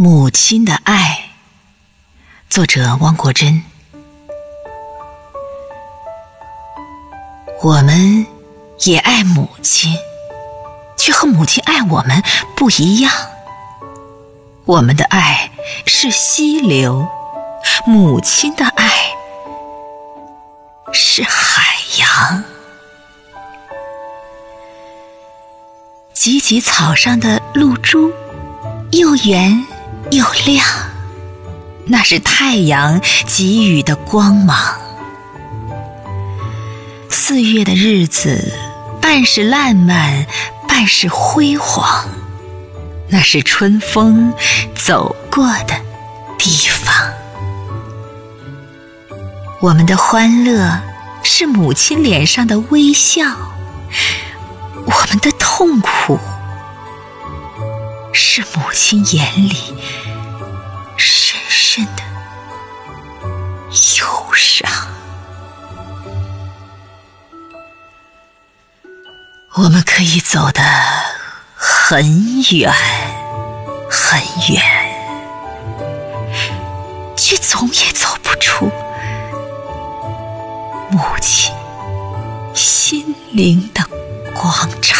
母亲的爱，作者汪国真。我们也爱母亲，却和母亲爱我们不一样。我们的爱是溪流，母亲的爱是海洋。芨芨草上的露珠，又圆。又亮，那是太阳给予的光芒。四月的日子，半是烂漫，半是辉煌，那是春风走过的地方。我们的欢乐是母亲脸上的微笑，我们的痛苦。是母亲眼里深深的忧伤。我们可以走得很远很远，却总也走不出母亲心灵的广场。